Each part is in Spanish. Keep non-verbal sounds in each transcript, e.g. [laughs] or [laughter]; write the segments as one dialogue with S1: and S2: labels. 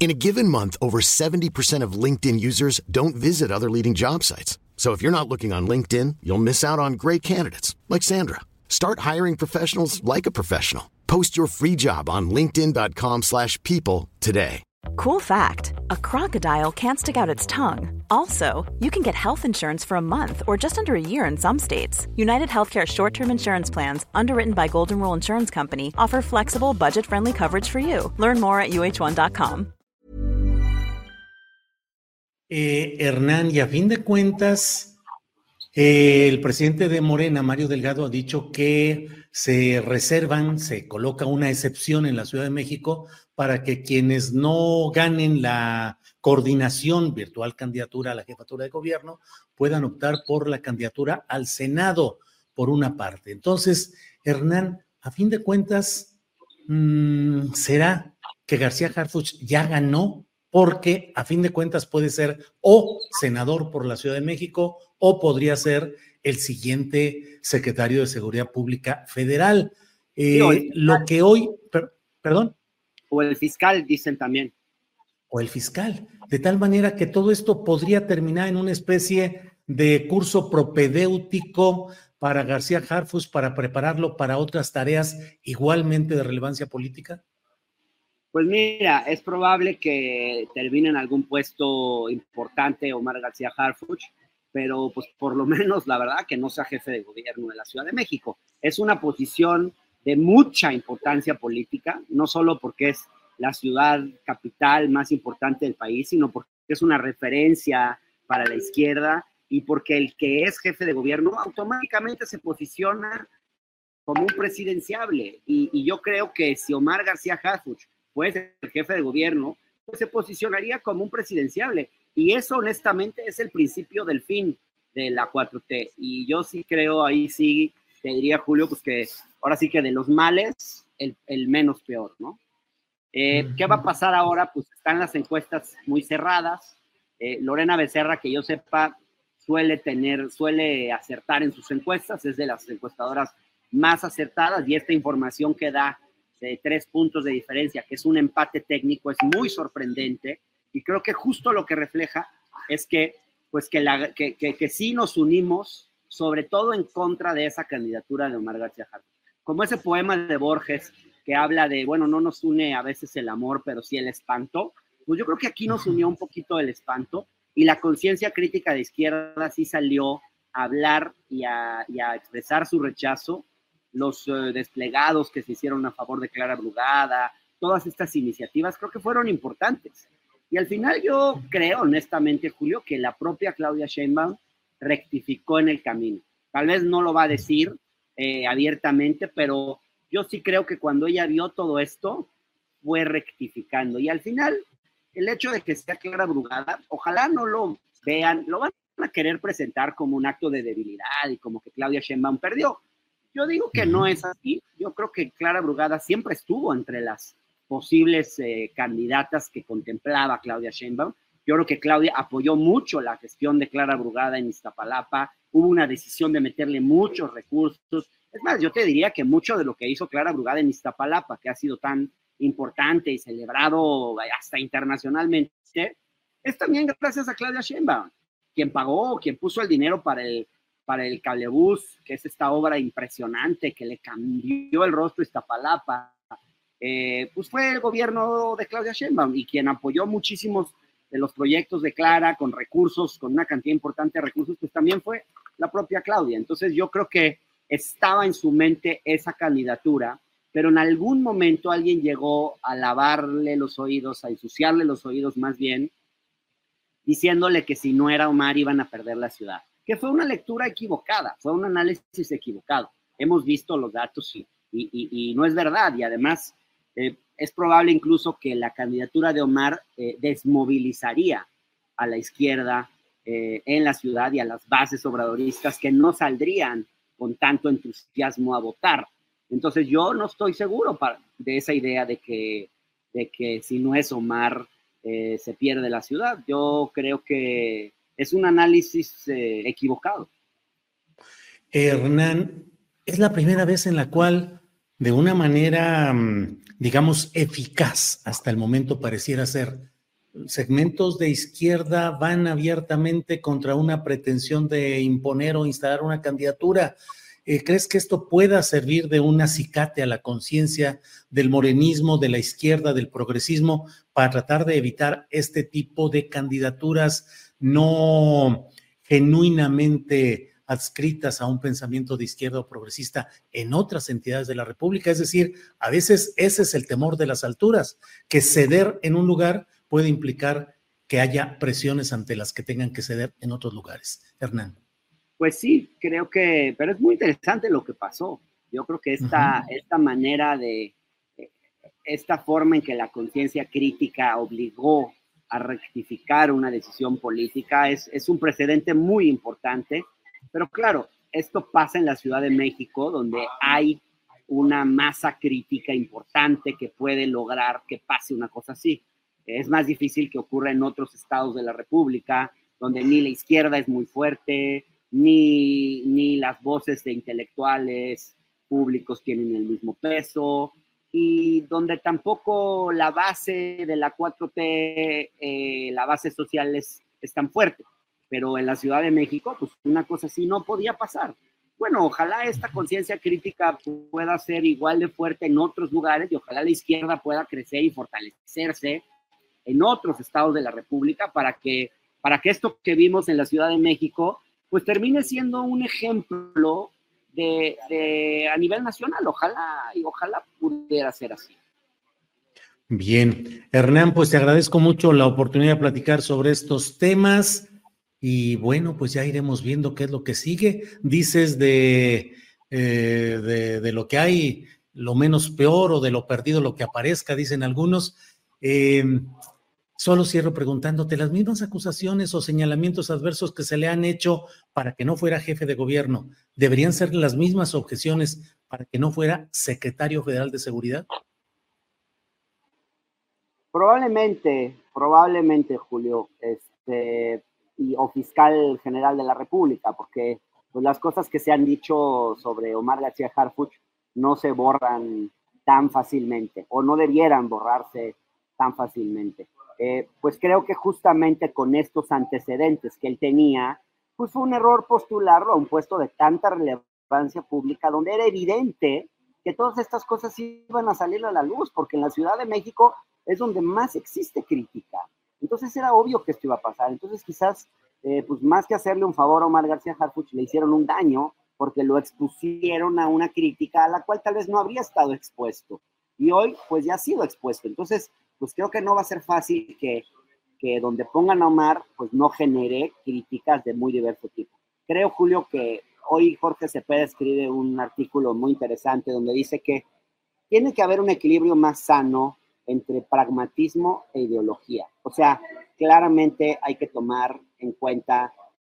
S1: In a given month, over 70% of LinkedIn users don't visit other leading job sites. So if you're not looking on LinkedIn, you'll miss out on great candidates like Sandra. Start hiring professionals like a professional. Post your free job on linkedin.com/people today.
S2: Cool fact a crocodile can't stick out its tongue. Also, you can get health insurance for a month or just under a year in some states. United Healthcare short term insurance plans, underwritten by Golden Rule Insurance Company, offer flexible, budget friendly coverage for you. Learn more at uh1.com.
S3: Eh, Hernán, y a fin de cuentas, eh, el presidente de Morena, Mario Delgado, ha dicho que se reservan, se coloca una excepción en la Ciudad de México para que quienes no ganen la coordinación virtual candidatura a la jefatura de gobierno puedan optar por la candidatura al Senado, por una parte. Entonces, Hernán, a fin de cuentas, mmm, ¿será que García Harfuch ya ganó? Porque a fin de cuentas puede ser o senador por la Ciudad de México o podría ser el siguiente secretario de Seguridad Pública Federal. Eh,
S4: Sí,
S3: lo que hoy, per- perdón,
S4: O el fiscal, dicen también.
S3: o el fiscal, de tal manera que todo esto podría terminar en una especie de curso propedéutico para García Harfus para prepararlo para otras tareas igualmente de relevancia política.
S4: Pues mira, es probable que termine en algún puesto importante Omar García Harfuch, pero pues por lo [laughs] menos la verdad que no sea jefe de gobierno de la Ciudad de México. Es una posición de mucha importancia política, no solo porque es la ciudad capital más importante del país, sino porque es una referencia para la izquierda y porque el que es jefe de gobierno automáticamente se posiciona como un presidenciable. Y, y yo creo que si Omar García Harfuch fuese el jefe de gobierno, pues se posicionaría como un presidenciable. Y eso honestamente es el principio del fin de la 4T. Y yo sí creo, ahí sí, te diría Julio, pues que ahora sí que de los males, el, el menos peor, ¿no? Eh, ¿Qué va a pasar ahora? Pues están las encuestas muy cerradas. Eh, Lorena Becerra, que yo sepa, suele tener, suele acertar en sus encuestas, es de las encuestadoras más acertadas y esta información que da de tres puntos de diferencia, que es un empate técnico, es muy sorprendente y creo que justo lo que refleja es que, pues que, la, que, que, que sí nos unimos, sobre todo en contra de esa candidatura de Omar García Harfuch. Como ese poema de Borges que habla de, bueno, no nos une a veces el amor, pero sí el espanto, pues yo creo que aquí nos unió un poquito el espanto y la conciencia crítica de izquierda sí salió a hablar y a, y a expresar su rechazo los eh, desplegados que se hicieron a favor de Clara Brugada, todas estas iniciativas creo que fueron importantes. Y al final yo creo honestamente, Julio, que la propia Claudia Sheinbaum rectificó en el camino. Tal vez no lo va a decir eh, abiertamente, pero yo sí creo que cuando ella vio todo esto, fue rectificando. Y al final, el hecho de que sea Clara Brugada, ojalá no lo vean, lo van a querer presentar como un acto de debilidad y como que Claudia Sheinbaum perdió. Yo digo que no es así. Yo creo que Clara Brugada siempre estuvo entre las posibles eh, candidatas que contemplaba Claudia Sheinbaum. Yo creo que Claudia apoyó mucho la gestión de Clara Brugada en Iztapalapa. Hubo una decisión de meterle muchos recursos. Es más, yo te diría que mucho de lo que hizo Clara Brugada en Iztapalapa, que ha sido tan importante y celebrado hasta internacionalmente, es también gracias a Claudia Sheinbaum, quien pagó, quien puso el dinero para el, para el cablebús, que es esta obra impresionante que le cambió el rostro a Iztapalapa. Eh, pues fue el gobierno de Claudia Sheinbaum y quien apoyó muchísimos de los proyectos de Clara con recursos, con una cantidad importante de recursos, pues también fue la propia Claudia. Entonces yo creo que estaba en su mente esa candidatura, pero en algún momento alguien llegó a lavarle los oídos, a ensuciarle los oídos más bien, diciéndole que si no era Omar iban a perder la ciudad, que fue una lectura equivocada, fue un análisis equivocado. Hemos visto los datos y, y, no es verdad y además eh, es probable incluso que la candidatura de Omar eh, desmovilizaría a la izquierda eh, en la ciudad y a las bases obradoristas que no saldrían con tanto entusiasmo a votar. Entonces yo no estoy seguro de esa idea de que, de que si no es Omar eh, se pierde la ciudad. Yo creo que es un análisis eh, equivocado.
S3: Hernán, es la primera vez en la cual de una manera, mm, digamos, eficaz hasta el momento pareciera ser, segmentos de izquierda van abiertamente contra una pretensión de imponer o instalar una candidatura. Eh, ¿Crees que esto pueda servir de un acicate a la conciencia del morenismo, de la izquierda, del progresismo, para tratar de evitar este tipo de candidaturas no genuinamente adscritas a un pensamiento de izquierda o progresista en otras entidades de la República. Es decir, a veces ese es el temor de las alturas, que ceder en un lugar puede implicar que haya presiones ante las que tengan que ceder en otros lugares. Hernán.
S4: Pues sí, creo que, pero es muy interesante lo que pasó. Yo creo que esta, esta manera de, esta forma en que la conciencia crítica obligó a rectificar una decisión política es, es un precedente muy importante pero claro, esto pasa en la Ciudad de México, donde hay una masa crítica importante que puede lograr que pase una cosa así. Es más difícil que ocurra en otros estados de la República, donde ni la izquierda es muy fuerte, ni, ni las voces de intelectuales públicos tienen el mismo peso, y donde tampoco la base de la 4T, eh, la base social es, es tan fuerte pero en la Ciudad de México, pues una cosa así no podía pasar. Bueno, ojalá esta conciencia crítica pueda ser igual de fuerte en otros lugares y ojalá la izquierda pueda crecer y fortalecerse en otros estados de la República para que, para que esto que vimos en la Ciudad de México, pues termine siendo un ejemplo de, a nivel nacional. Ojalá y ojalá pudiera ser así.
S3: Bien, Hernán, pues te agradezco mucho la oportunidad de platicar sobre estos temas. Y bueno, pues ya iremos viendo qué es lo que sigue. Dices de, eh, de, lo que hay, lo menos peor o de lo perdido, lo que aparezca, dicen algunos. Em, solo cierro preguntándote, las mismas acusaciones o señalamientos adversos que se le han hecho para que no fuera jefe de gobierno, ¿deberían ser las mismas objeciones para que no fuera secretario federal de seguridad?
S4: Probablemente, probablemente, Julio. Este, y, o fiscal general de la República, porque pues, las cosas que se han dicho sobre Omar García Harfuch no se borran tan fácilmente o no debieran borrarse tan fácilmente. Eh, pues creo que justamente con estos antecedentes que él tenía, pues fue un error postularlo a un puesto de tanta relevancia pública, donde era evidente que todas estas cosas iban a salir a la luz, porque en la Ciudad de México es donde más existe crítica. Entonces era obvio que esto iba a pasar. Entonces quizás, eh, pues más que hacerle un favor a Omar García Harfuch, le hicieron un daño porque lo expusieron a una crítica a la cual tal vez no habría estado expuesto. Y hoy, pues ya ha sido expuesto. Entonces, pues creo que no va a ser fácil que, que donde pongan a Omar, pues no genere críticas de muy diverso tipo. Creo, Julio, que hoy Jorge Cepeda escribe un artículo muy interesante donde dice que tiene que haber un equilibrio más sano entre pragmatismo e ideología. O sea, claramente hay que tomar en cuenta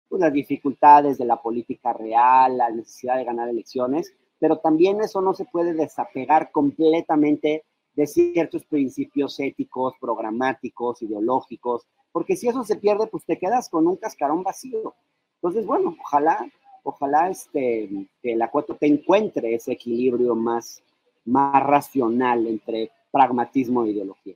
S4: pues, las dificultades de la política real, la necesidad de ganar elecciones, pero también eso no se puede desapegar completamente de ciertos principios éticos, programáticos, ideológicos, porque si eso se pierde, pues te quedas con un cascarón vacío. Entonces, bueno, ojalá, ojalá este, que la cuota te encuentre ese equilibrio más, más racional entre pragmatismo e ideología.